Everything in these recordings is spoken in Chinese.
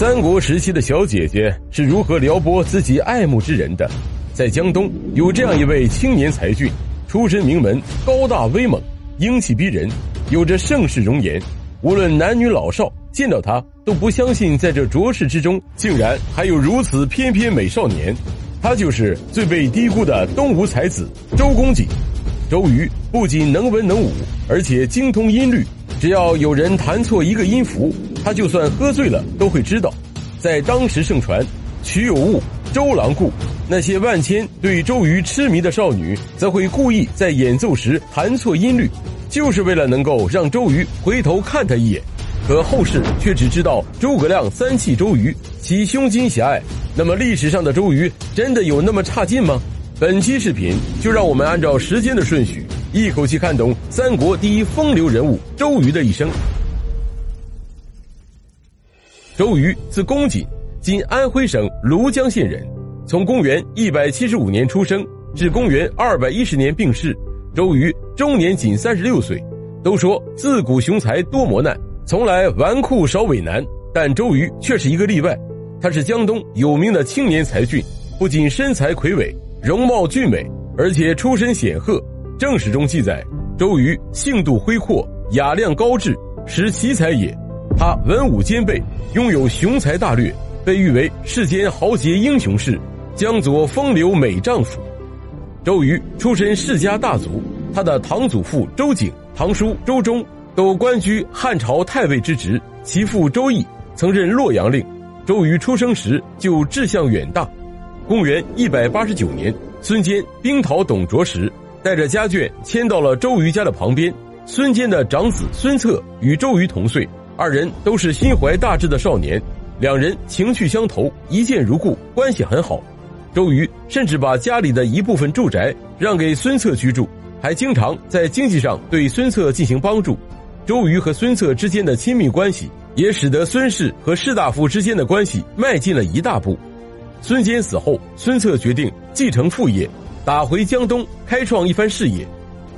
三国时期的小姐姐是如何撩拨自己爱慕之人的？在江东有这样一位青年才俊，出身名门，高大威猛，英气逼人，有着盛世容颜。无论男女老少，见到他都不相信，在这浊世之中，竟然还有如此翩翩美少年。他就是最被低估的东吴才子周公瑾。周瑜不仅能文能武，而且精通音律。只要有人弹错一个音符，他就算喝醉了都会知道。在当时盛传“曲有误，周郎顾”，那些万千对周瑜痴迷的少女，则会故意在演奏时弹错音律，就是为了能够让周瑜回头看他一眼。可后世却只知道诸葛亮三气周瑜，其胸襟狭隘。那么历史上的周瑜真的有那么差劲吗？本期视频就让我们按照时间的顺序，一口气看懂三国第一风流人物周瑜的一生。周瑜字公瑾，今安徽省庐江县人。从公元一百七十五年出生至公元二百一十年病逝，周瑜终年仅三十六岁。都说自古雄才多磨难，从来纨绔少伟男，但周瑜却是一个例外。他是江东有名的青年才俊，不仅身材魁伟。容貌俊美，而且出身显赫。正史中记载，周瑜性度恢阔，雅量高致，实奇才也。他文武兼备，拥有雄才大略，被誉为世间豪杰英雄士，江左风流美丈夫。周瑜出身世家大族，他的堂祖父周景、堂叔周忠都官居汉朝太尉之职，其父周易曾任洛阳令。周瑜出生时就志向远大。公元一百八十九年，孙坚兵讨董卓时，带着家眷迁到了周瑜家的旁边。孙坚的长子孙策与周瑜同岁，二人都是心怀大志的少年，两人情趣相投，一见如故，关系很好。周瑜甚至把家里的一部分住宅让给孙策居住，还经常在经济上对孙策进行帮助。周瑜和孙策之间的亲密关系，也使得孙氏和士大夫之间的关系迈进了一大步。孙坚死后，孙策决定继承父业，打回江东，开创一番事业。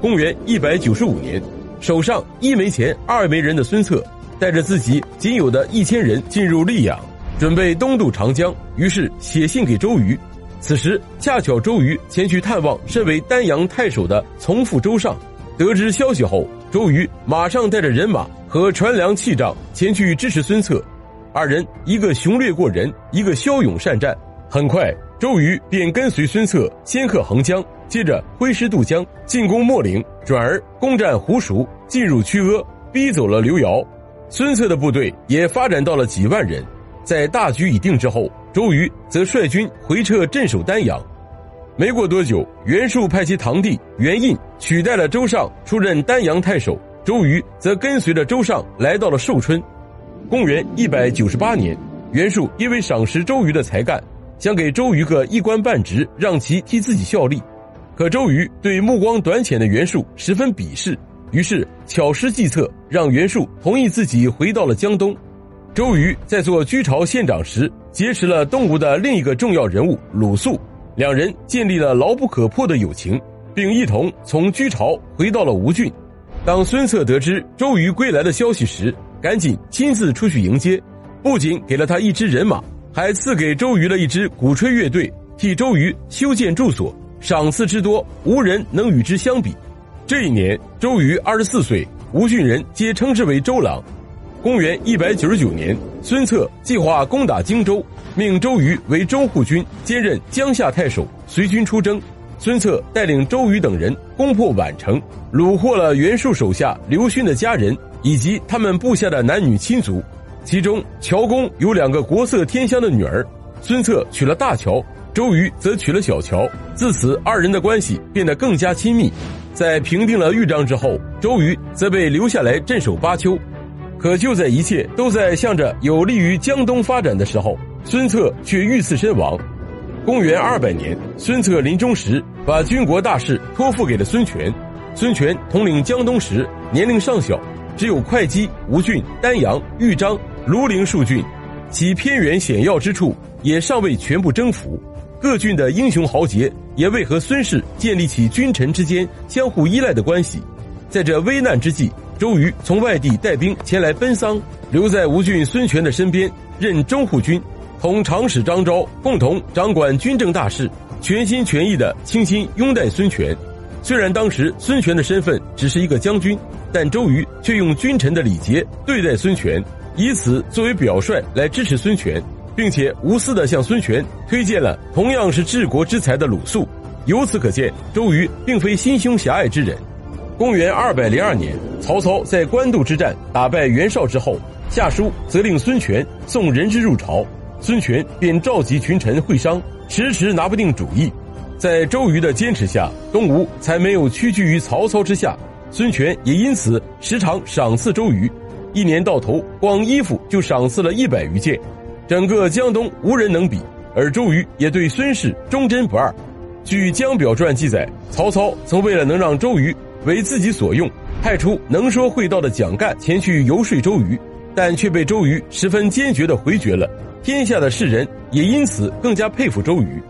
公元一百九十五年，手上一没钱，二没人的孙策，带着自己仅有的一千人进入溧阳，准备东渡长江。于是写信给周瑜。此时恰巧周瑜前去探望身为丹阳太守的从父周尚，得知消息后，周瑜马上带着人马和船粮器仗前去支持孙策。二人一个雄略过人，一个骁勇善战。很快，周瑜便跟随孙策先克横江，接着挥师渡江，进攻秣陵，转而攻占湖熟，进入曲阿，逼走了刘繇。孙策的部队也发展到了几万人。在大局已定之后，周瑜则率军回撤镇守丹阳。没过多久，袁术派其堂弟袁印取代了周尚出任丹阳太守，周瑜则跟随着周尚来到了寿春。公元一百九十八年，袁术因为赏识周瑜的才干。想给周瑜个一官半职，让其替自己效力，可周瑜对目光短浅的袁术十分鄙视，于是巧施计策，让袁术同意自己回到了江东。周瑜在做居巢县长时，结识了东吴的另一个重要人物鲁肃，两人建立了牢不可破的友情，并一同从居巢回到了吴郡。当孙策得知周瑜归来的消息时，赶紧亲自出去迎接，不仅给了他一支人马。还赐给周瑜了一支鼓吹乐队，替周瑜修建住所，赏赐之多，无人能与之相比。这一年，周瑜二十四岁，吴郡人皆称之为周郎。公元一百九十九年，孙策计划攻打荆州，命周瑜为中护军，兼任江夏太守，随军出征。孙策带领周瑜等人攻破宛城，虏获了袁术手下刘勋的家人以及他们部下的男女亲族。其中，乔公有两个国色天香的女儿，孙策娶了大乔，周瑜则娶了小乔。自此，二人的关系变得更加亲密。在平定了豫章之后，周瑜则被留下来镇守巴丘。可就在一切都在向着有利于江东发展的时候，孙策却遇刺身亡。公元二百年，孙策临终时把军国大事托付给了孙权。孙权统领江东时年龄尚小，只有会稽、吴郡、丹阳、豫章。庐陵数郡，其偏远险要之处也尚未全部征服，各郡的英雄豪杰也未和孙氏建立起君臣之间相互依赖的关系。在这危难之际，周瑜从外地带兵前来奔丧，留在吴郡孙权的身边，任中护军，同长史张昭共同掌管军政大事，全心全意的倾心拥戴孙权。虽然当时孙权的身份只是一个将军，但周瑜却用君臣的礼节对待孙权，以此作为表率来支持孙权，并且无私的向孙权推荐了同样是治国之才的鲁肃。由此可见，周瑜并非心胸狭隘之人。公元二百零二年，曹操在官渡之战打败袁绍之后，下书责令孙权送人质入朝，孙权便召集群臣会商，迟迟拿不定主意。在周瑜的坚持下，东吴才没有屈居于曹操之下。孙权也因此时常赏赐周瑜，一年到头光衣服就赏赐了一百余件，整个江东无人能比。而周瑜也对孙氏忠贞不二。据《江表传》记载，曹操曾为了能让周瑜为自己所用，派出能说会道的蒋干前去游说周瑜，但却被周瑜十分坚决地回绝了。天下的士人也因此更加佩服周瑜。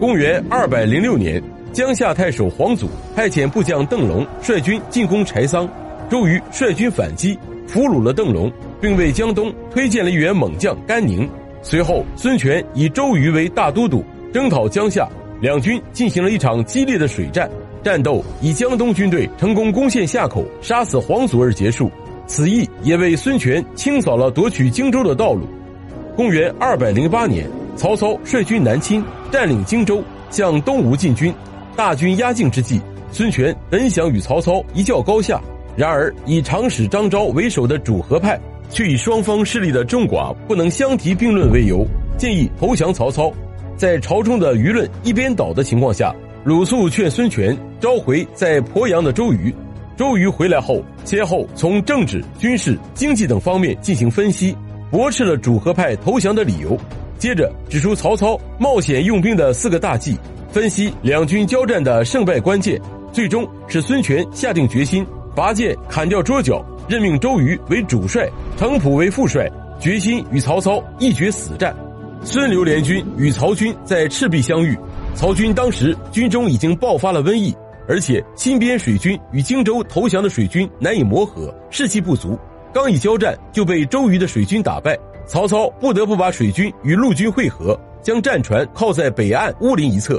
公元二百零六年，江夏太守黄祖派遣部将邓龙率军进攻柴桑，周瑜率军反击，俘虏了邓龙，并为江东推荐了一员猛将甘宁。随后，孙权以周瑜为大都督，征讨江夏，两军进行了一场激烈的水战，战斗以江东军队成功攻陷夏口，杀死黄祖而结束。此役也为孙权清扫了夺取荆州的道路。公元二百零八年。曹操率军南侵，占领荆州，向东吴进军。大军压境之际，孙权本想与曹操一较高下，然而以长史张昭为首的主和派却以双方势力的众寡不能相提并论为由，建议投降曹操。在朝中的舆论一边倒的情况下，鲁肃劝孙权召回在鄱阳的周瑜。周瑜回来后，先后从政治、军事、经济等方面进行分析，驳斥了主和派投降的理由。接着指出曹操冒险用兵的四个大忌，分析两军交战的胜败关键，最终使孙权下定决心拔剑砍掉桌角，任命周瑜为主帅，程普为副帅，决心与曹操一决死战。孙刘联军与曹军在赤壁相遇，曹军当时军中已经爆发了瘟疫，而且新编水军与荆州投降的水军难以磨合，士气不足，刚一交战就被周瑜的水军打败。曹操不得不把水军与陆军会合，将战船靠在北岸乌林一侧，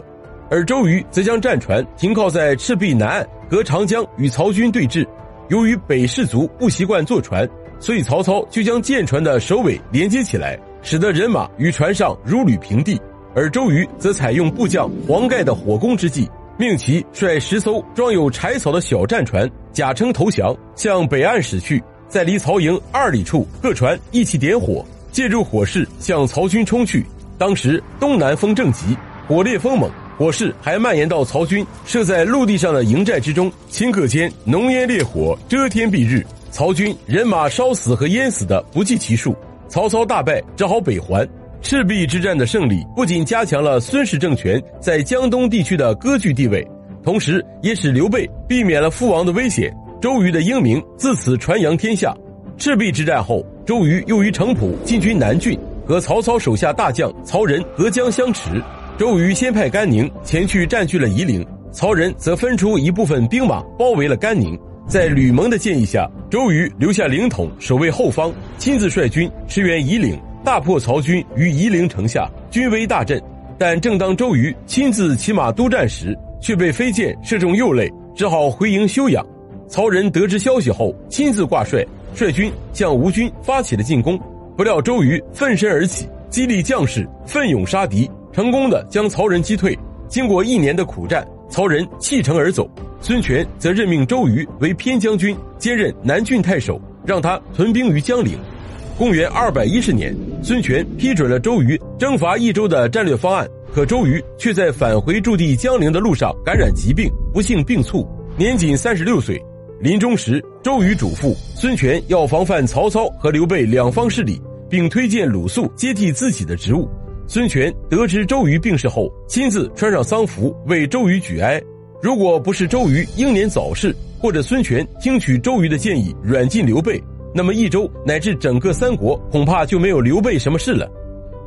而周瑜则将战船停靠在赤壁南岸，隔长江与曹军对峙。由于北士卒不习惯坐船，所以曹操就将舰船的首尾连接起来，使得人马与船上如履平地。而周瑜则采用部将黄盖的火攻之计，命其率十艘装有柴草的小战船，假称投降，向北岸驶去，在离曹营二里处，各船一起点火。借助火势向曹军冲去，当时东南风正急，火烈风猛，火势还蔓延到曹军设在陆地上的营寨之中。顷刻间，浓烟烈火遮天蔽日，曹军人马烧死和淹死的不计其数。曹操大败，只好北还。赤壁之战的胜利不仅加强了孙氏政权在江东地区的割据地位，同时也使刘备避免了父王的危险，周瑜的英名自此传扬天下。赤壁之战后。周瑜又于程普进军南郡，和曹操手下大将曹仁隔江相持。周瑜先派甘宁前去占据了夷陵，曹仁则分出一部分兵马包围了甘宁。在吕蒙的建议下，周瑜留下凌统守卫后方，亲自率军驰援夷陵，大破曹军于夷陵城下，军威大振。但正当周瑜亲自骑马督战时，却被飞箭射中右肋，只好回营休养。曹仁得知消息后，亲自挂帅。率军向吴军发起了进攻，不料周瑜奋身而起，激励将士奋勇杀敌，成功的将曹仁击退。经过一年的苦战，曹仁弃城而走。孙权则任命周瑜为偏将军，兼任南郡太守，让他屯兵于江陵。公元二百一十年，孙权批准了周瑜征伐益州的战略方案，可周瑜却在返回驻地江陵的路上感染疾病，不幸病卒，年仅三十六岁。临终时，周瑜嘱咐孙权要防范曹操和刘备两方势力，并推荐鲁肃接替自己的职务。孙权得知周瑜病逝后，亲自穿上丧服为周瑜举哀。如果不是周瑜英年早逝，或者孙权听取周瑜的建议软禁刘备，那么益州乃至整个三国恐怕就没有刘备什么事了。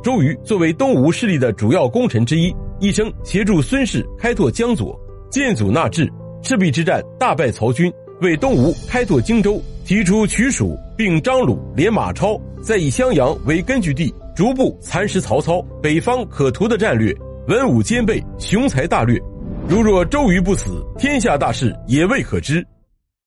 周瑜作为东吴势力的主要功臣之一，一生协助孙氏开拓江左，建祖纳智，赤壁之战大败曹军。为东吴开拓荆州提出取蜀，并张鲁连马超，再以襄阳为根据地，逐步蚕食曹操北方可图的战略，文武兼备，雄才大略。如若周瑜不死，天下大事也未可知。